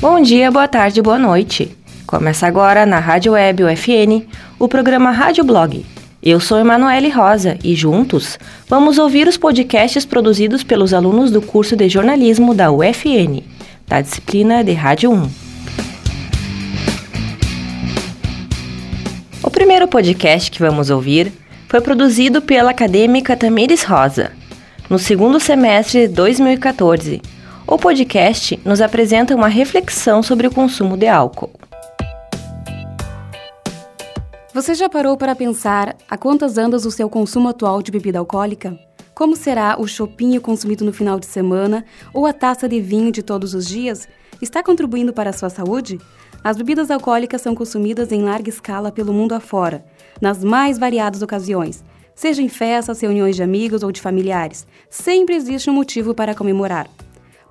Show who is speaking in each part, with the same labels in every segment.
Speaker 1: Bom dia, boa tarde, boa noite. Começa agora na Rádio Web UFN o programa Rádio Blog. Eu sou Emanuele Rosa e juntos vamos ouvir os podcasts produzidos pelos alunos do curso de jornalismo da UFN, da disciplina de Rádio 1. O primeiro podcast que vamos ouvir foi produzido pela acadêmica Tamires Rosa, no segundo semestre de 2014. O podcast nos apresenta uma reflexão sobre o consumo de álcool.
Speaker 2: Você já parou para pensar a quantas andas o seu consumo atual de bebida alcoólica? Como será o chopinho consumido no final de semana ou a taça de vinho de todos os dias? Está contribuindo para a sua saúde? As bebidas alcoólicas são consumidas em larga escala pelo mundo afora, nas mais variadas ocasiões, seja em festas, reuniões de amigos ou de familiares. Sempre existe um motivo para comemorar.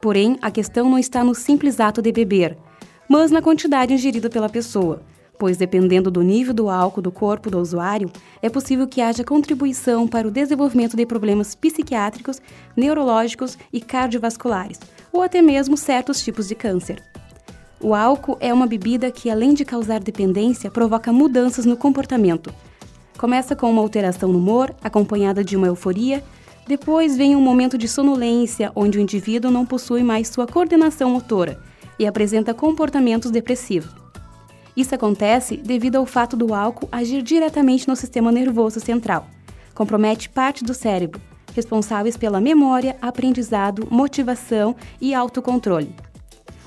Speaker 2: Porém, a questão não está no simples ato de beber, mas na quantidade ingerida pela pessoa pois dependendo do nível do álcool do corpo do usuário, é possível que haja contribuição para o desenvolvimento de problemas psiquiátricos, neurológicos e cardiovasculares, ou até mesmo certos tipos de câncer. O álcool é uma bebida que, além de causar dependência, provoca mudanças no comportamento. Começa com uma alteração no humor, acompanhada de uma euforia, depois vem um momento de sonolência, onde o indivíduo não possui mais sua coordenação motora e apresenta comportamentos depressivos. Isso acontece devido ao fato do álcool agir diretamente no sistema nervoso central. Compromete parte do cérebro, responsáveis pela memória, aprendizado, motivação e autocontrole.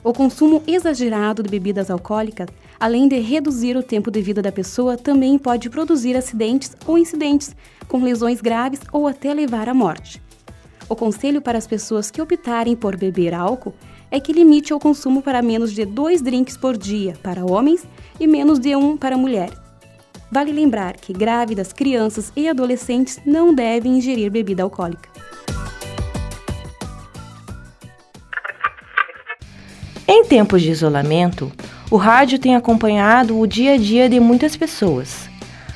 Speaker 2: O consumo exagerado de bebidas alcoólicas, além de reduzir o tempo de vida da pessoa, também pode produzir acidentes ou incidentes, com lesões graves ou até levar à morte. O conselho para as pessoas que optarem por beber álcool é que limite o consumo para menos de dois drinks por dia para homens e menos de um para mulheres. Vale lembrar que grávidas, crianças e adolescentes não devem ingerir bebida alcoólica.
Speaker 1: Em tempos de isolamento, o rádio tem acompanhado o dia a dia de muitas pessoas.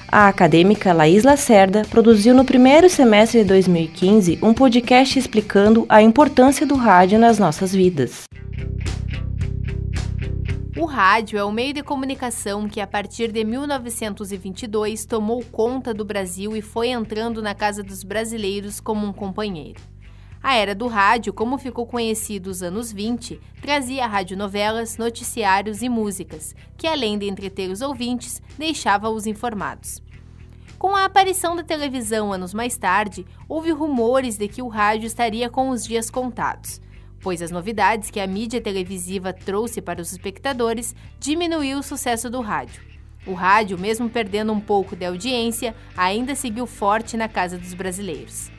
Speaker 1: A acadêmica Laís Lacerda produziu no primeiro semestre de 2015 um podcast explicando a importância do rádio nas nossas vidas.
Speaker 3: O rádio é o meio de comunicação que, a partir de 1922, tomou conta do Brasil e foi entrando na casa dos brasileiros como um companheiro. A era do rádio, como ficou conhecido os anos 20, trazia radionovelas, noticiários e músicas, que além de entreter os ouvintes, deixava-os informados. Com a aparição da televisão anos mais tarde, houve rumores de que o rádio estaria com os dias contados pois as novidades que a mídia televisiva trouxe para os espectadores diminuiu o sucesso do rádio. O rádio, mesmo perdendo um pouco de audiência, ainda seguiu forte na casa dos brasileiros.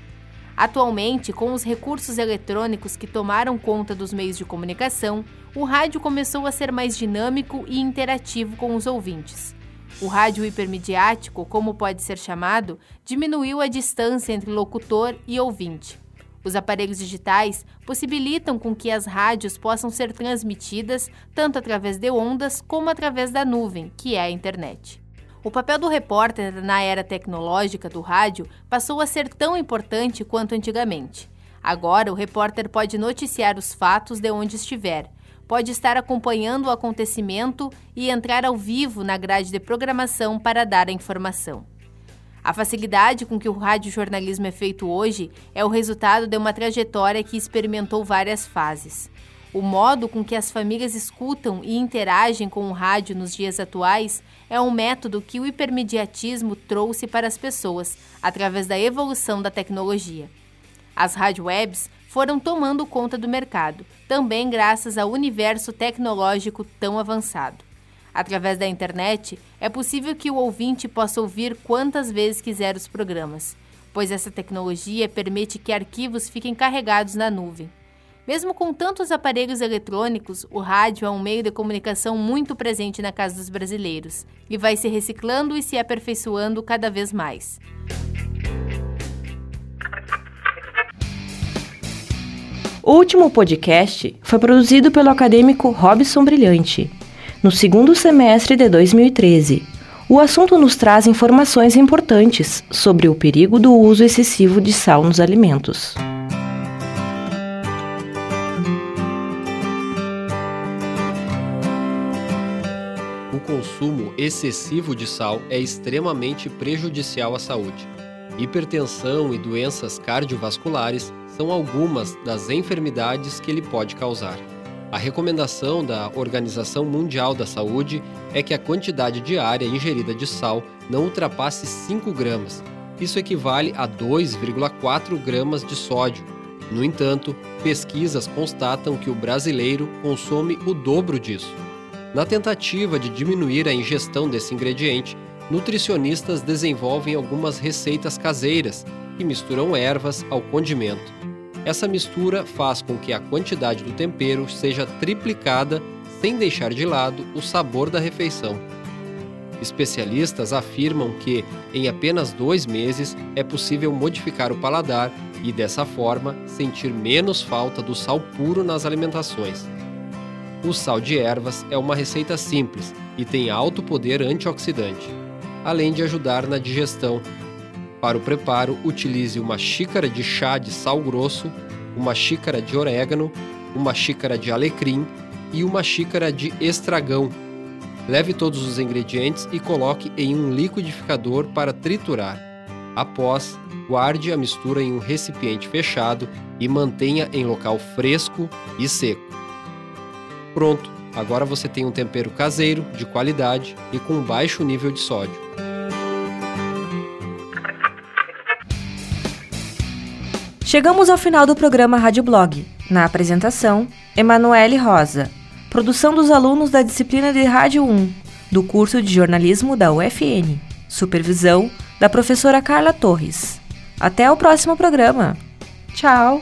Speaker 3: Atualmente, com os recursos eletrônicos que tomaram conta dos meios de comunicação, o rádio começou a ser mais dinâmico e interativo com os ouvintes. O rádio hipermediático, como pode ser chamado, diminuiu a distância entre locutor e ouvinte. Os aparelhos digitais possibilitam com que as rádios possam ser transmitidas tanto através de ondas como através da nuvem, que é a internet. O papel do repórter na era tecnológica do rádio passou a ser tão importante quanto antigamente. Agora, o repórter pode noticiar os fatos de onde estiver, pode estar acompanhando o acontecimento e entrar ao vivo na grade de programação para dar a informação. A facilidade com que o radiojornalismo é feito hoje é o resultado de uma trajetória que experimentou várias fases. O modo com que as famílias escutam e interagem com o rádio nos dias atuais é um método que o hipermediatismo trouxe para as pessoas através da evolução da tecnologia. As rádio webs foram tomando conta do mercado, também graças ao universo tecnológico tão avançado. Através da internet, é possível que o ouvinte possa ouvir quantas vezes quiser os programas, pois essa tecnologia permite que arquivos fiquem carregados na nuvem. Mesmo com tantos aparelhos eletrônicos, o rádio é um meio de comunicação muito presente na casa dos brasileiros e vai se reciclando e se aperfeiçoando cada vez mais.
Speaker 1: O último podcast foi produzido pelo acadêmico Robson Brilhante, no segundo semestre de 2013. O assunto nos traz informações importantes sobre o perigo do uso excessivo de sal nos alimentos.
Speaker 4: O consumo excessivo de sal é extremamente prejudicial à saúde. Hipertensão e doenças cardiovasculares são algumas das enfermidades que ele pode causar. A recomendação da Organização Mundial da Saúde é que a quantidade diária ingerida de sal não ultrapasse 5 gramas. Isso equivale a 2,4 gramas de sódio. No entanto, pesquisas constatam que o brasileiro consome o dobro disso. Na tentativa de diminuir a ingestão desse ingrediente, nutricionistas desenvolvem algumas receitas caseiras que misturam ervas ao condimento. Essa mistura faz com que a quantidade do tempero seja triplicada sem deixar de lado o sabor da refeição. Especialistas afirmam que, em apenas dois meses, é possível modificar o paladar e, dessa forma, sentir menos falta do sal puro nas alimentações. O sal de ervas é uma receita simples e tem alto poder antioxidante, além de ajudar na digestão para o preparo, utilize uma xícara de chá de sal grosso, uma xícara de orégano, uma xícara de alecrim e uma xícara de estragão. Leve todos os ingredientes e coloque em um liquidificador para triturar. Após, guarde a mistura em um recipiente fechado e mantenha em local fresco e seco. Pronto! Agora você tem um tempero caseiro, de qualidade e com baixo nível de sódio.
Speaker 1: Chegamos ao final do programa Rádio Blog. Na apresentação, Emanuele Rosa. Produção dos alunos da disciplina de Rádio 1, do curso de jornalismo da UFN. Supervisão da professora Carla Torres. Até o próximo programa. Tchau!